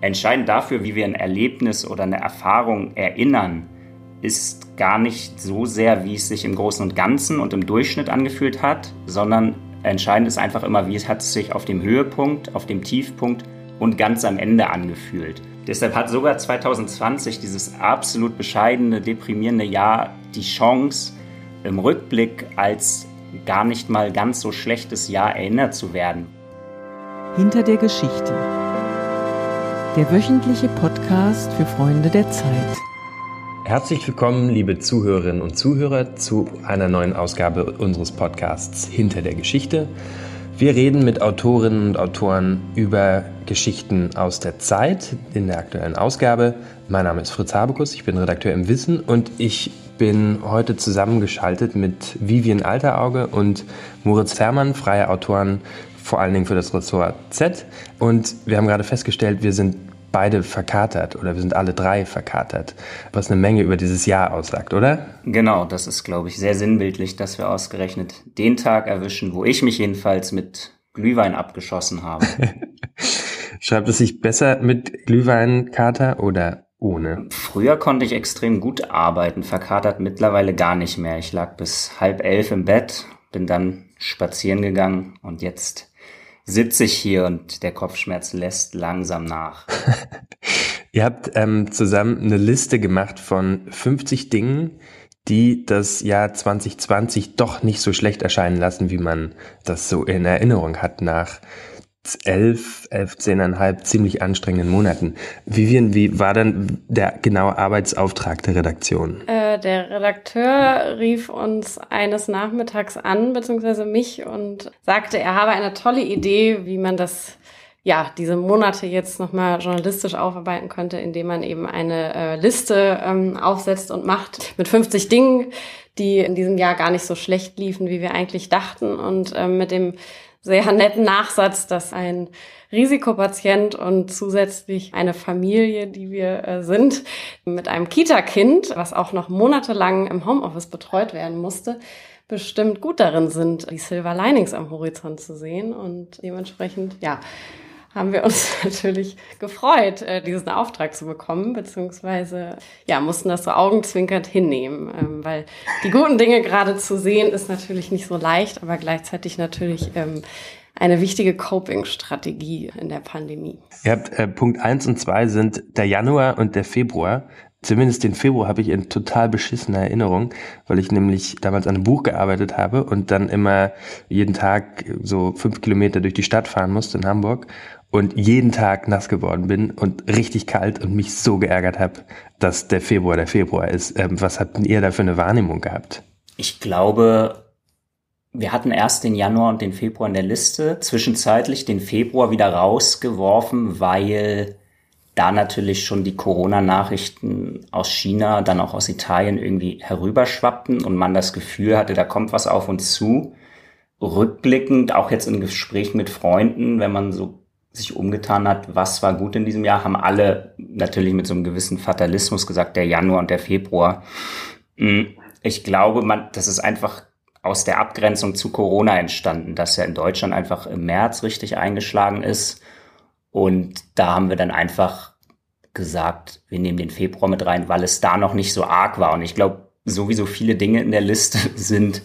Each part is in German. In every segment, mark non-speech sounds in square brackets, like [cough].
Entscheidend dafür, wie wir ein Erlebnis oder eine Erfahrung erinnern, ist gar nicht so sehr, wie es sich im Großen und Ganzen und im Durchschnitt angefühlt hat, sondern entscheidend ist einfach immer, wie es hat sich auf dem Höhepunkt, auf dem Tiefpunkt und ganz am Ende angefühlt. Deshalb hat sogar 2020, dieses absolut bescheidene, deprimierende Jahr, die Chance, im Rückblick als gar nicht mal ganz so schlechtes Jahr erinnert zu werden. Hinter der Geschichte. Der wöchentliche Podcast für Freunde der Zeit. Herzlich willkommen, liebe Zuhörerinnen und Zuhörer, zu einer neuen Ausgabe unseres Podcasts Hinter der Geschichte. Wir reden mit Autorinnen und Autoren über Geschichten aus der Zeit in der aktuellen Ausgabe. Mein Name ist Fritz Habekus, ich bin Redakteur im Wissen und ich bin heute zusammengeschaltet mit Vivian Alterauge und Moritz Fermann, freie Autoren, vor allen Dingen für das Ressort Z. Und wir haben gerade festgestellt, wir sind beide verkatert oder wir sind alle drei verkatert, was eine Menge über dieses Jahr aussagt, oder? Genau, das ist, glaube ich, sehr sinnbildlich, dass wir ausgerechnet den Tag erwischen, wo ich mich jedenfalls mit Glühwein abgeschossen habe. [laughs] Schreibt es sich besser mit Glühweinkater oder ohne? Früher konnte ich extrem gut arbeiten, verkatert mittlerweile gar nicht mehr. Ich lag bis halb elf im Bett, bin dann spazieren gegangen und jetzt sitze ich hier und der Kopfschmerz lässt langsam nach. [laughs] Ihr habt ähm, zusammen eine Liste gemacht von 50 Dingen, die das Jahr 2020 doch nicht so schlecht erscheinen lassen, wie man das so in Erinnerung hat nach elf, elf, zehneinhalb ziemlich anstrengenden Monaten. Vivian, wie war dann der genaue Arbeitsauftrag der Redaktion? Äh, der Redakteur rief uns eines Nachmittags an, beziehungsweise mich, und sagte, er habe eine tolle Idee, wie man das ja, diese Monate jetzt nochmal journalistisch aufarbeiten könnte, indem man eben eine äh, Liste ähm, aufsetzt und macht mit 50 Dingen, die in diesem Jahr gar nicht so schlecht liefen, wie wir eigentlich dachten. Und ähm, mit dem sehr netten Nachsatz, dass ein Risikopatient und zusätzlich eine Familie, die wir äh, sind, mit einem Kita-Kind, was auch noch monatelang im Homeoffice betreut werden musste, bestimmt gut darin sind, die Silver Linings am Horizont zu sehen und dementsprechend, ja, haben wir uns [laughs] natürlich gefreut, äh, diesen Auftrag zu bekommen, beziehungsweise ja, mussten das so augenzwinkernd hinnehmen, ähm, weil die guten Dinge gerade zu sehen ist natürlich nicht so leicht, aber gleichzeitig natürlich ähm, eine wichtige Coping-Strategie in der Pandemie. Ihr habt äh, Punkt eins und zwei sind der Januar und der Februar. Zumindest den Februar habe ich in total beschissener Erinnerung, weil ich nämlich damals an einem Buch gearbeitet habe und dann immer jeden Tag so fünf Kilometer durch die Stadt fahren musste in Hamburg und jeden Tag nass geworden bin und richtig kalt und mich so geärgert habe, dass der Februar der Februar ist. Ähm, was habt ihr da für eine Wahrnehmung gehabt? Ich glaube, wir hatten erst den Januar und den Februar in der Liste, zwischenzeitlich den Februar wieder rausgeworfen, weil da natürlich schon die Corona-Nachrichten aus China, dann auch aus Italien irgendwie herüberschwappten und man das Gefühl hatte, da kommt was auf uns zu. Rückblickend, auch jetzt in Gesprächen mit Freunden, wenn man so sich umgetan hat, was war gut in diesem Jahr, haben alle natürlich mit so einem gewissen Fatalismus gesagt, der Januar und der Februar. Hm, ich glaube, man, das ist einfach aus der Abgrenzung zu Corona entstanden, dass ja in Deutschland einfach im März richtig eingeschlagen ist. Und da haben wir dann einfach gesagt, wir nehmen den Februar mit rein, weil es da noch nicht so arg war. Und ich glaube, sowieso viele Dinge in der Liste [laughs] sind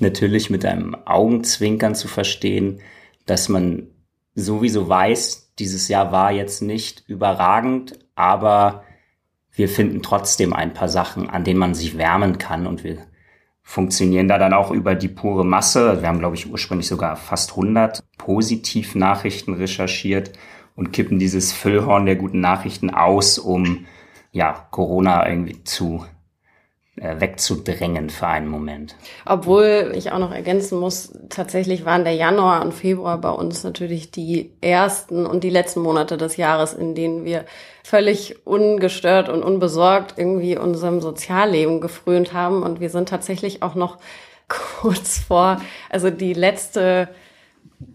natürlich mit einem Augenzwinkern zu verstehen, dass man sowieso weiß, dieses Jahr war jetzt nicht überragend, aber wir finden trotzdem ein paar Sachen, an denen man sich wärmen kann und wir funktionieren da dann auch über die pure Masse. Wir haben, glaube ich, ursprünglich sogar fast 100 Positivnachrichten recherchiert und kippen dieses Füllhorn der guten Nachrichten aus, um ja, Corona irgendwie zu wegzudrängen für einen Moment. Obwohl ich auch noch ergänzen muss, tatsächlich waren der Januar und Februar bei uns natürlich die ersten und die letzten Monate des Jahres, in denen wir völlig ungestört und unbesorgt irgendwie unserem Sozialleben gefrönt haben. Und wir sind tatsächlich auch noch [laughs] kurz vor, also die letzte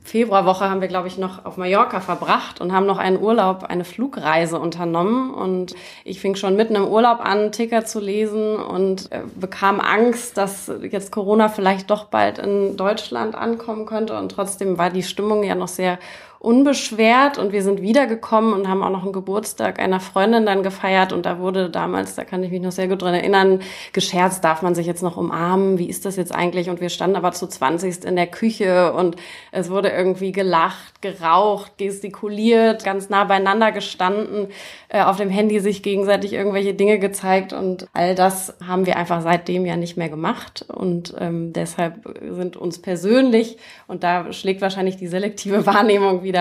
Februarwoche haben wir, glaube ich, noch auf Mallorca verbracht und haben noch einen Urlaub, eine Flugreise unternommen. Und ich fing schon mitten im Urlaub an, Ticker zu lesen und äh, bekam Angst, dass jetzt Corona vielleicht doch bald in Deutschland ankommen könnte. Und trotzdem war die Stimmung ja noch sehr unbeschwert und wir sind wiedergekommen und haben auch noch einen Geburtstag einer Freundin dann gefeiert und da wurde damals, da kann ich mich noch sehr gut dran erinnern, gescherzt, darf man sich jetzt noch umarmen, wie ist das jetzt eigentlich? Und wir standen aber zu 20 in der Küche und es wurde irgendwie gelacht, geraucht, gestikuliert, ganz nah beieinander gestanden, äh, auf dem Handy sich gegenseitig irgendwelche Dinge gezeigt und all das haben wir einfach seitdem ja nicht mehr gemacht und ähm, deshalb sind uns persönlich und da schlägt wahrscheinlich die selektive [laughs] Wahrnehmung wieder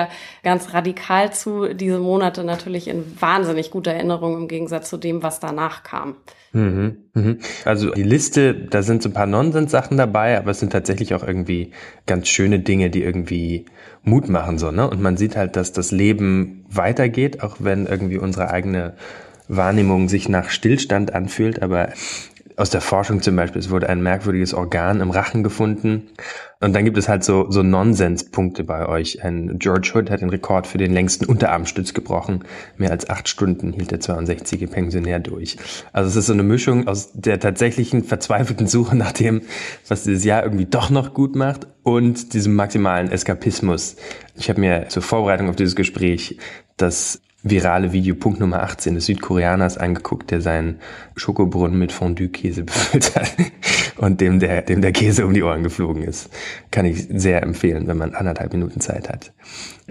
ganz radikal zu. Diese Monate natürlich in wahnsinnig guter Erinnerung im Gegensatz zu dem, was danach kam. Mhm, mhm. Also die Liste, da sind so ein paar Nonsens-Sachen dabei, aber es sind tatsächlich auch irgendwie ganz schöne Dinge, die irgendwie Mut machen so, ne? Und man sieht halt, dass das Leben weitergeht, auch wenn irgendwie unsere eigene Wahrnehmung sich nach Stillstand anfühlt, aber aus der Forschung zum Beispiel, es wurde ein merkwürdiges Organ im Rachen gefunden. Und dann gibt es halt so, so Nonsenspunkte bei euch. Ein George Hood hat den Rekord für den längsten Unterarmstütz gebrochen. Mehr als acht Stunden hielt der 62 Pensionär durch. Also es ist so eine Mischung aus der tatsächlichen verzweifelten Suche nach dem, was dieses Jahr irgendwie doch noch gut macht und diesem maximalen Eskapismus. Ich habe mir zur Vorbereitung auf dieses Gespräch das virale Video Punkt Nummer 18 des Südkoreaners angeguckt, der seinen Schokobrunnen mit Fondue-Käse [laughs] befüllt hat und dem der, dem der Käse um die Ohren geflogen ist. Kann ich sehr empfehlen, wenn man anderthalb Minuten Zeit hat.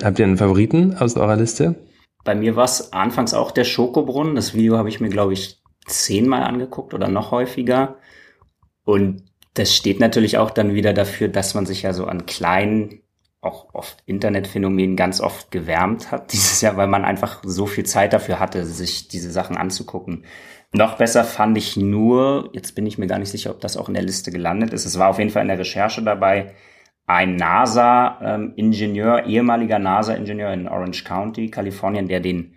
Habt ihr einen Favoriten aus eurer Liste? Bei mir war es anfangs auch der Schokobrunnen. Das Video habe ich mir, glaube ich, zehnmal angeguckt oder noch häufiger. Und das steht natürlich auch dann wieder dafür, dass man sich ja so an kleinen auch oft Internetphänomen ganz oft gewärmt hat [laughs] dieses Jahr, weil man einfach so viel Zeit dafür hatte, sich diese Sachen anzugucken. Noch besser fand ich nur, jetzt bin ich mir gar nicht sicher, ob das auch in der Liste gelandet ist. Es war auf jeden Fall in der Recherche dabei, ein NASA-Ingenieur, ehemaliger NASA-Ingenieur in Orange County, Kalifornien, der den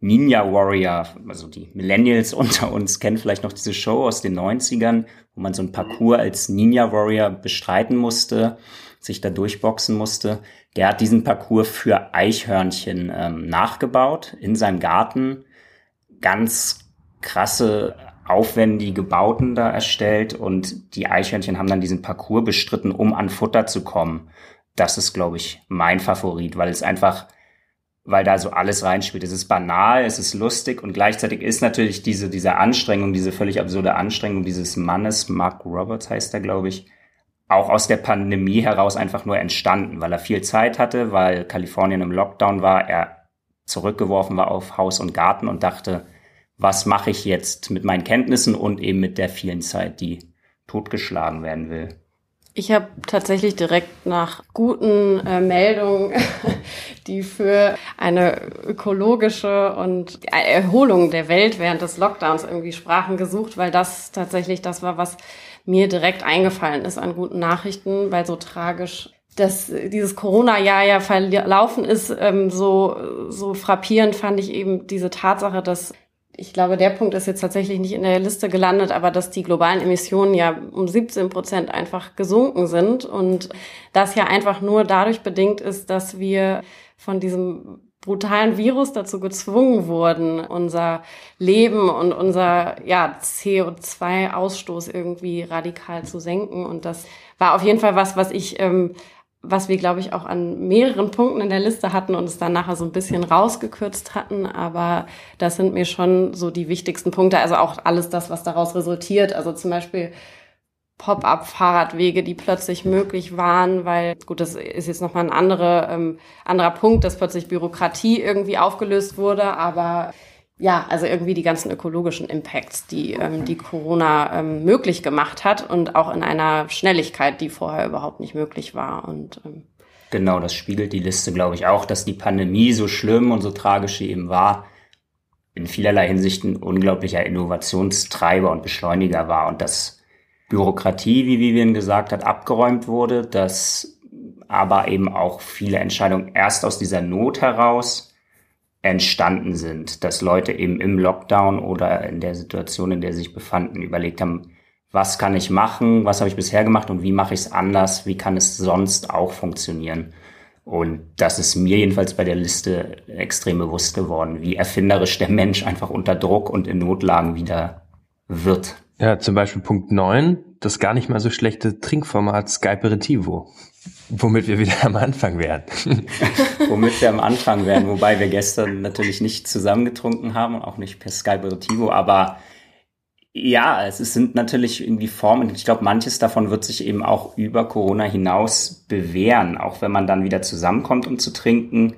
Ninja Warrior, also die Millennials [laughs] unter uns kennen vielleicht noch diese Show aus den 90ern, wo man so ein Parcours als Ninja Warrior bestreiten musste sich da durchboxen musste, der hat diesen Parcours für Eichhörnchen ähm, nachgebaut in seinem Garten. Ganz krasse, aufwendige Bauten da erstellt und die Eichhörnchen haben dann diesen Parcours bestritten, um an Futter zu kommen. Das ist, glaube ich, mein Favorit, weil es einfach, weil da so alles reinspielt. Es ist banal, es ist lustig und gleichzeitig ist natürlich diese, diese Anstrengung, diese völlig absurde Anstrengung dieses Mannes, Mark Roberts heißt er, glaube ich, auch aus der Pandemie heraus einfach nur entstanden, weil er viel Zeit hatte, weil Kalifornien im Lockdown war, er zurückgeworfen war auf Haus und Garten und dachte, was mache ich jetzt mit meinen Kenntnissen und eben mit der vielen Zeit, die totgeschlagen werden will. Ich habe tatsächlich direkt nach guten äh, Meldungen, [laughs] die für eine ökologische und Erholung der Welt während des Lockdowns irgendwie sprachen, gesucht, weil das tatsächlich das war, was mir direkt eingefallen ist an guten Nachrichten, weil so tragisch dass dieses Corona-Jahr ja verlaufen ist, ähm, so, so frappierend fand ich eben diese Tatsache, dass ich glaube, der Punkt ist jetzt tatsächlich nicht in der Liste gelandet, aber dass die globalen Emissionen ja um 17 Prozent einfach gesunken sind und das ja einfach nur dadurch bedingt ist, dass wir von diesem brutalen Virus dazu gezwungen wurden, unser Leben und unser ja, CO2-Ausstoß irgendwie radikal zu senken. Und das war auf jeden Fall was, was ich, ähm, was wir, glaube ich, auch an mehreren Punkten in der Liste hatten und es dann nachher so ein bisschen rausgekürzt hatten. Aber das sind mir schon so die wichtigsten Punkte. Also auch alles das, was daraus resultiert. Also zum Beispiel Pop-up-Fahrradwege, die plötzlich möglich waren, weil, gut, das ist jetzt nochmal ein andere, ähm, anderer Punkt, dass plötzlich Bürokratie irgendwie aufgelöst wurde, aber ja, also irgendwie die ganzen ökologischen Impacts, die ähm, die Corona ähm, möglich gemacht hat und auch in einer Schnelligkeit, die vorher überhaupt nicht möglich war. Und ähm, genau, das spiegelt die Liste, glaube ich, auch, dass die Pandemie so schlimm und so tragisch sie eben war, in vielerlei Hinsicht ein unglaublicher Innovationstreiber und Beschleuniger war und das Bürokratie, wie Vivian gesagt hat, abgeräumt wurde, dass aber eben auch viele Entscheidungen erst aus dieser Not heraus entstanden sind, dass Leute eben im Lockdown oder in der Situation, in der sie sich befanden, überlegt haben, was kann ich machen, was habe ich bisher gemacht und wie mache ich es anders, wie kann es sonst auch funktionieren. Und das ist mir jedenfalls bei der Liste extrem bewusst geworden, wie erfinderisch der Mensch einfach unter Druck und in Notlagen wieder wird. Ja, zum Beispiel Punkt 9, das gar nicht mal so schlechte Trinkformat Skyperitivo. Womit wir wieder [laughs] am Anfang wären. [laughs] Womit wir am Anfang wären, wobei wir gestern natürlich nicht zusammengetrunken haben und auch nicht per Skype oder Tivo, aber ja, es sind natürlich irgendwie Formen. Ich glaube, manches davon wird sich eben auch über Corona hinaus bewähren. Auch wenn man dann wieder zusammenkommt, um zu trinken,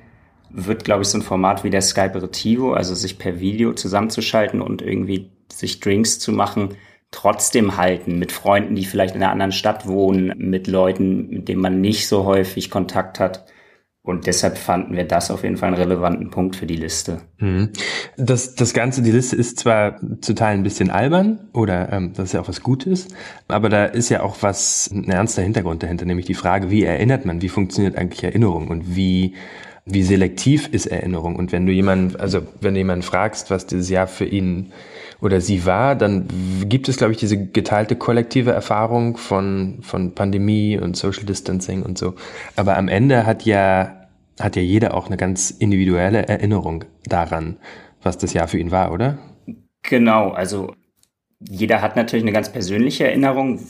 wird, glaube ich, so ein Format wie der Skype Aperitivo, also sich per Video zusammenzuschalten und irgendwie sich Drinks zu machen, trotzdem halten mit Freunden, die vielleicht in einer anderen Stadt wohnen, mit Leuten, mit denen man nicht so häufig Kontakt hat. Und deshalb fanden wir das auf jeden Fall einen relevanten Punkt für die Liste. Mhm. Das, das Ganze, die Liste ist zwar zu Teilen ein bisschen albern oder ähm, das ist ja auch was Gutes, aber da ist ja auch was, ein ernster Hintergrund dahinter, nämlich die Frage, wie erinnert man, wie funktioniert eigentlich Erinnerung und wie wie selektiv ist Erinnerung? Und wenn du jemanden, also wenn du jemanden fragst, was dieses Jahr für ihn oder sie war, dann gibt es, glaube ich, diese geteilte kollektive Erfahrung von, von Pandemie und Social Distancing und so. Aber am Ende hat ja, hat ja jeder auch eine ganz individuelle Erinnerung daran, was das Jahr für ihn war, oder? Genau, also jeder hat natürlich eine ganz persönliche Erinnerung.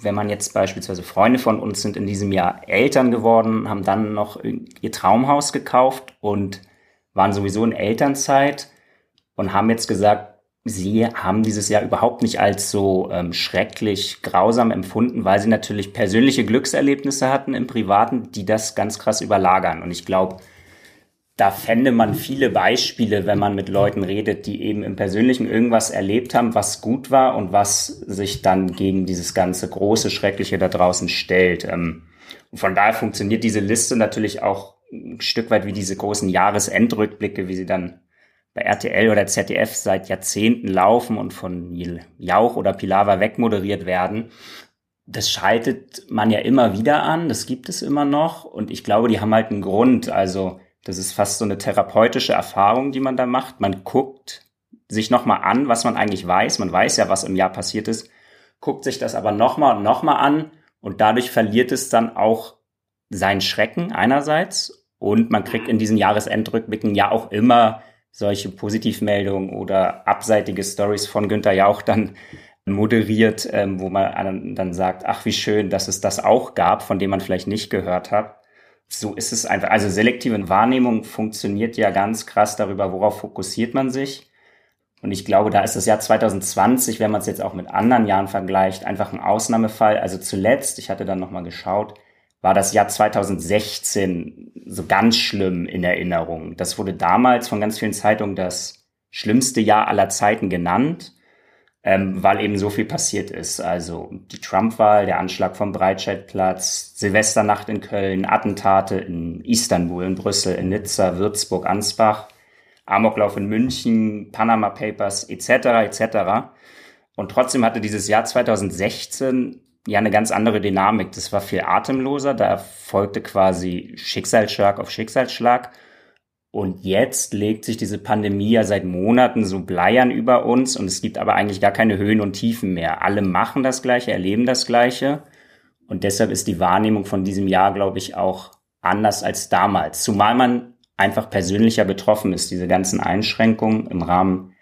Wenn man jetzt beispielsweise Freunde von uns sind in diesem Jahr Eltern geworden, haben dann noch ihr Traumhaus gekauft und waren sowieso in Elternzeit und haben jetzt gesagt, sie haben dieses Jahr überhaupt nicht als so ähm, schrecklich grausam empfunden, weil sie natürlich persönliche Glückserlebnisse hatten im Privaten, die das ganz krass überlagern. Und ich glaube, da fände man viele Beispiele, wenn man mit Leuten redet, die eben im Persönlichen irgendwas erlebt haben, was gut war und was sich dann gegen dieses ganze große, schreckliche da draußen stellt. Ähm, und von daher funktioniert diese Liste natürlich auch ein Stück weit wie diese großen Jahresendrückblicke, wie sie dann bei RTL oder ZDF seit Jahrzehnten laufen und von Jauch oder Pilawa wegmoderiert werden. Das schaltet man ja immer wieder an, das gibt es immer noch und ich glaube, die haben halt einen Grund. Also das ist fast so eine therapeutische Erfahrung, die man da macht. Man guckt sich nochmal an, was man eigentlich weiß. Man weiß ja, was im Jahr passiert ist, guckt sich das aber nochmal und nochmal an und dadurch verliert es dann auch seinen Schrecken einerseits und man kriegt in diesen Jahresendrückblicken ja auch immer solche Positivmeldungen oder abseitige Stories von Günther Jauch dann moderiert, ähm, wo man dann sagt, ach wie schön, dass es das auch gab, von dem man vielleicht nicht gehört hat. So ist es einfach. Also selektive Wahrnehmung funktioniert ja ganz krass darüber, worauf fokussiert man sich. Und ich glaube, da ist das Jahr 2020, wenn man es jetzt auch mit anderen Jahren vergleicht, einfach ein Ausnahmefall. Also zuletzt, ich hatte dann nochmal geschaut, war das Jahr 2016 so ganz schlimm in Erinnerung. Das wurde damals von ganz vielen Zeitungen das schlimmste Jahr aller Zeiten genannt, ähm, weil eben so viel passiert ist. Also die Trump-Wahl, der Anschlag vom Breitscheidplatz, Silvesternacht in Köln, Attentate in Istanbul, in Brüssel, in Nizza, Würzburg, Ansbach, Amoklauf in München, Panama Papers etc. etc. Und trotzdem hatte dieses Jahr 2016 ja eine ganz andere Dynamik. Das war viel atemloser, da folgte quasi Schicksalsschlag auf Schicksalsschlag. Und jetzt legt sich diese Pandemie ja seit Monaten so bleiern über uns und es gibt aber eigentlich gar keine Höhen und Tiefen mehr. Alle machen das Gleiche, erleben das Gleiche. Und deshalb ist die Wahrnehmung von diesem Jahr, glaube ich, auch anders als damals. Zumal man einfach persönlicher betroffen ist. Diese ganzen Einschränkungen im Rahmen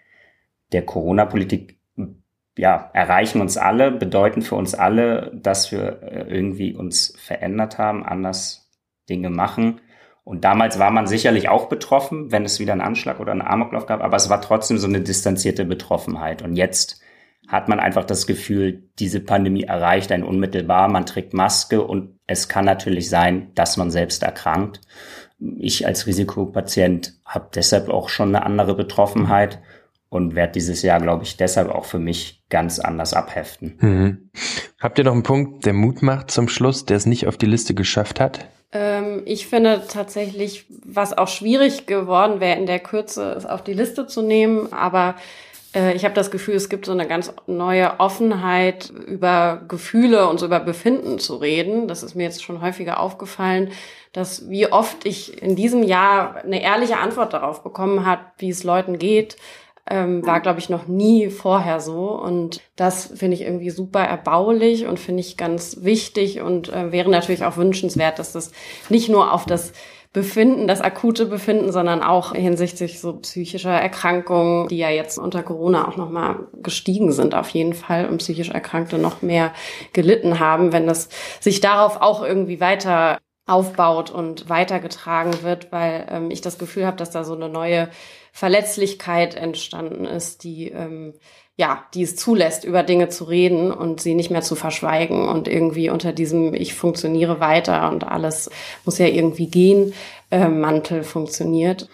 der Corona-Politik ja, erreichen uns alle, bedeuten für uns alle, dass wir äh, irgendwie uns verändert haben, anders Dinge machen. Und damals war man sicherlich auch betroffen, wenn es wieder einen Anschlag oder einen Amoklauf gab, aber es war trotzdem so eine distanzierte Betroffenheit. Und jetzt hat man einfach das Gefühl, diese Pandemie erreicht einen unmittelbar, man trägt Maske und es kann natürlich sein, dass man selbst erkrankt. Ich als Risikopatient habe deshalb auch schon eine andere Betroffenheit und werde dieses Jahr, glaube ich, deshalb auch für mich ganz anders abheften. Mhm. Habt ihr noch einen Punkt, der Mut macht zum Schluss, der es nicht auf die Liste geschafft hat? Ähm, ich finde tatsächlich, was auch schwierig geworden wäre, in der Kürze es auf die Liste zu nehmen, aber äh, ich habe das Gefühl, es gibt so eine ganz neue Offenheit, über Gefühle und so über Befinden zu reden. Das ist mir jetzt schon häufiger aufgefallen, dass wie oft ich in diesem Jahr eine ehrliche Antwort darauf bekommen hat, wie es Leuten geht ähm, war, glaube ich, noch nie vorher so. Und das finde ich irgendwie super erbaulich und finde ich ganz wichtig und äh, wäre natürlich auch wünschenswert, dass das nicht nur auf das Befinden, das akute Befinden, sondern auch hinsichtlich so psychischer Erkrankungen, die ja jetzt unter Corona auch nochmal gestiegen sind auf jeden Fall und psychisch Erkrankte noch mehr gelitten haben, wenn das sich darauf auch irgendwie weiter aufbaut und weitergetragen wird, weil ähm, ich das Gefühl habe, dass da so eine neue Verletzlichkeit entstanden ist, die ähm, ja, die es zulässt, über Dinge zu reden und sie nicht mehr zu verschweigen und irgendwie unter diesem Ich funktioniere weiter und alles muss ja irgendwie gehen, äh, Mantel funktioniert.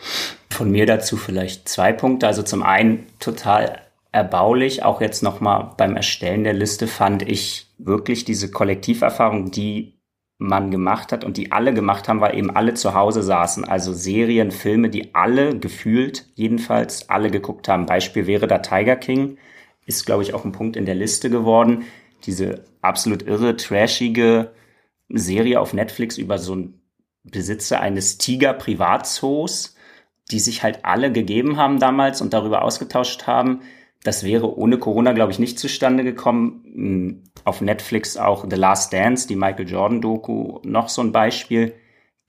Von mir dazu vielleicht zwei Punkte. Also zum einen total erbaulich, auch jetzt nochmal beim Erstellen der Liste fand ich wirklich diese Kollektiverfahrung, die man gemacht hat und die alle gemacht haben, weil eben alle zu Hause saßen. Also Serien, Filme, die alle gefühlt, jedenfalls alle geguckt haben. Beispiel wäre da Tiger King, ist glaube ich auch ein Punkt in der Liste geworden. Diese absolut irre, trashige Serie auf Netflix über so einen Besitzer eines Tiger-Privatzoos, die sich halt alle gegeben haben damals und darüber ausgetauscht haben. Das wäre ohne Corona, glaube ich, nicht zustande gekommen. Hm, auf Netflix auch The Last Dance, die Michael Jordan Doku, noch so ein Beispiel.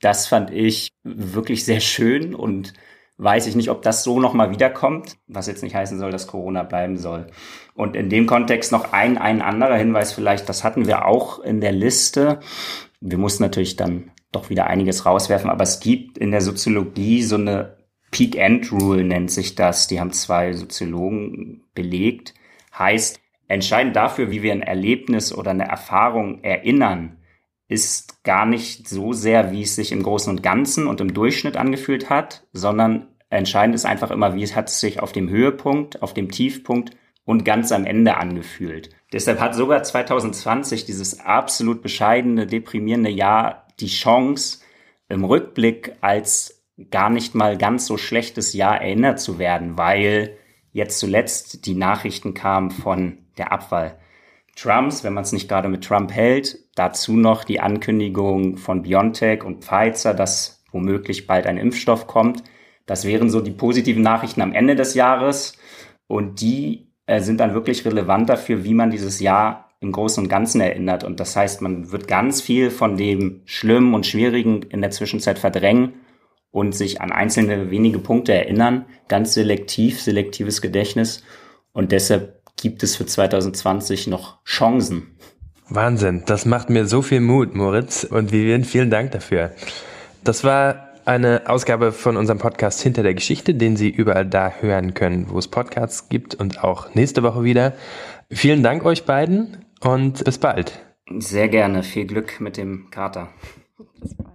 Das fand ich wirklich sehr schön und weiß ich nicht, ob das so nochmal wiederkommt, was jetzt nicht heißen soll, dass Corona bleiben soll. Und in dem Kontext noch ein, ein anderer Hinweis vielleicht, das hatten wir auch in der Liste. Wir mussten natürlich dann doch wieder einiges rauswerfen, aber es gibt in der Soziologie so eine Peak-End-Rule nennt sich das. Die haben zwei Soziologen belegt. Heißt, entscheidend dafür, wie wir ein Erlebnis oder eine Erfahrung erinnern, ist gar nicht so sehr, wie es sich im Großen und Ganzen und im Durchschnitt angefühlt hat, sondern entscheidend ist einfach immer, wie es hat sich auf dem Höhepunkt, auf dem Tiefpunkt und ganz am Ende angefühlt. Deshalb hat sogar 2020 dieses absolut bescheidene, deprimierende Jahr die Chance, im Rückblick als gar nicht mal ganz so schlechtes Jahr erinnert zu werden, weil jetzt zuletzt die Nachrichten kamen von der Abwahl Trumps, wenn man es nicht gerade mit Trump hält. Dazu noch die Ankündigung von BioNTech und Pfizer, dass womöglich bald ein Impfstoff kommt. Das wären so die positiven Nachrichten am Ende des Jahres und die äh, sind dann wirklich relevant dafür, wie man dieses Jahr im Großen und Ganzen erinnert. Und das heißt, man wird ganz viel von dem Schlimmen und Schwierigen in der Zwischenzeit verdrängen und sich an einzelne wenige Punkte erinnern. Ganz selektiv, selektives Gedächtnis. Und deshalb gibt es für 2020 noch Chancen. Wahnsinn, das macht mir so viel Mut, Moritz und Vivian, vielen Dank dafür. Das war eine Ausgabe von unserem Podcast Hinter der Geschichte, den Sie überall da hören können, wo es Podcasts gibt und auch nächste Woche wieder. Vielen Dank euch beiden und bis bald. Sehr gerne. Viel Glück mit dem Kater. Bis bald.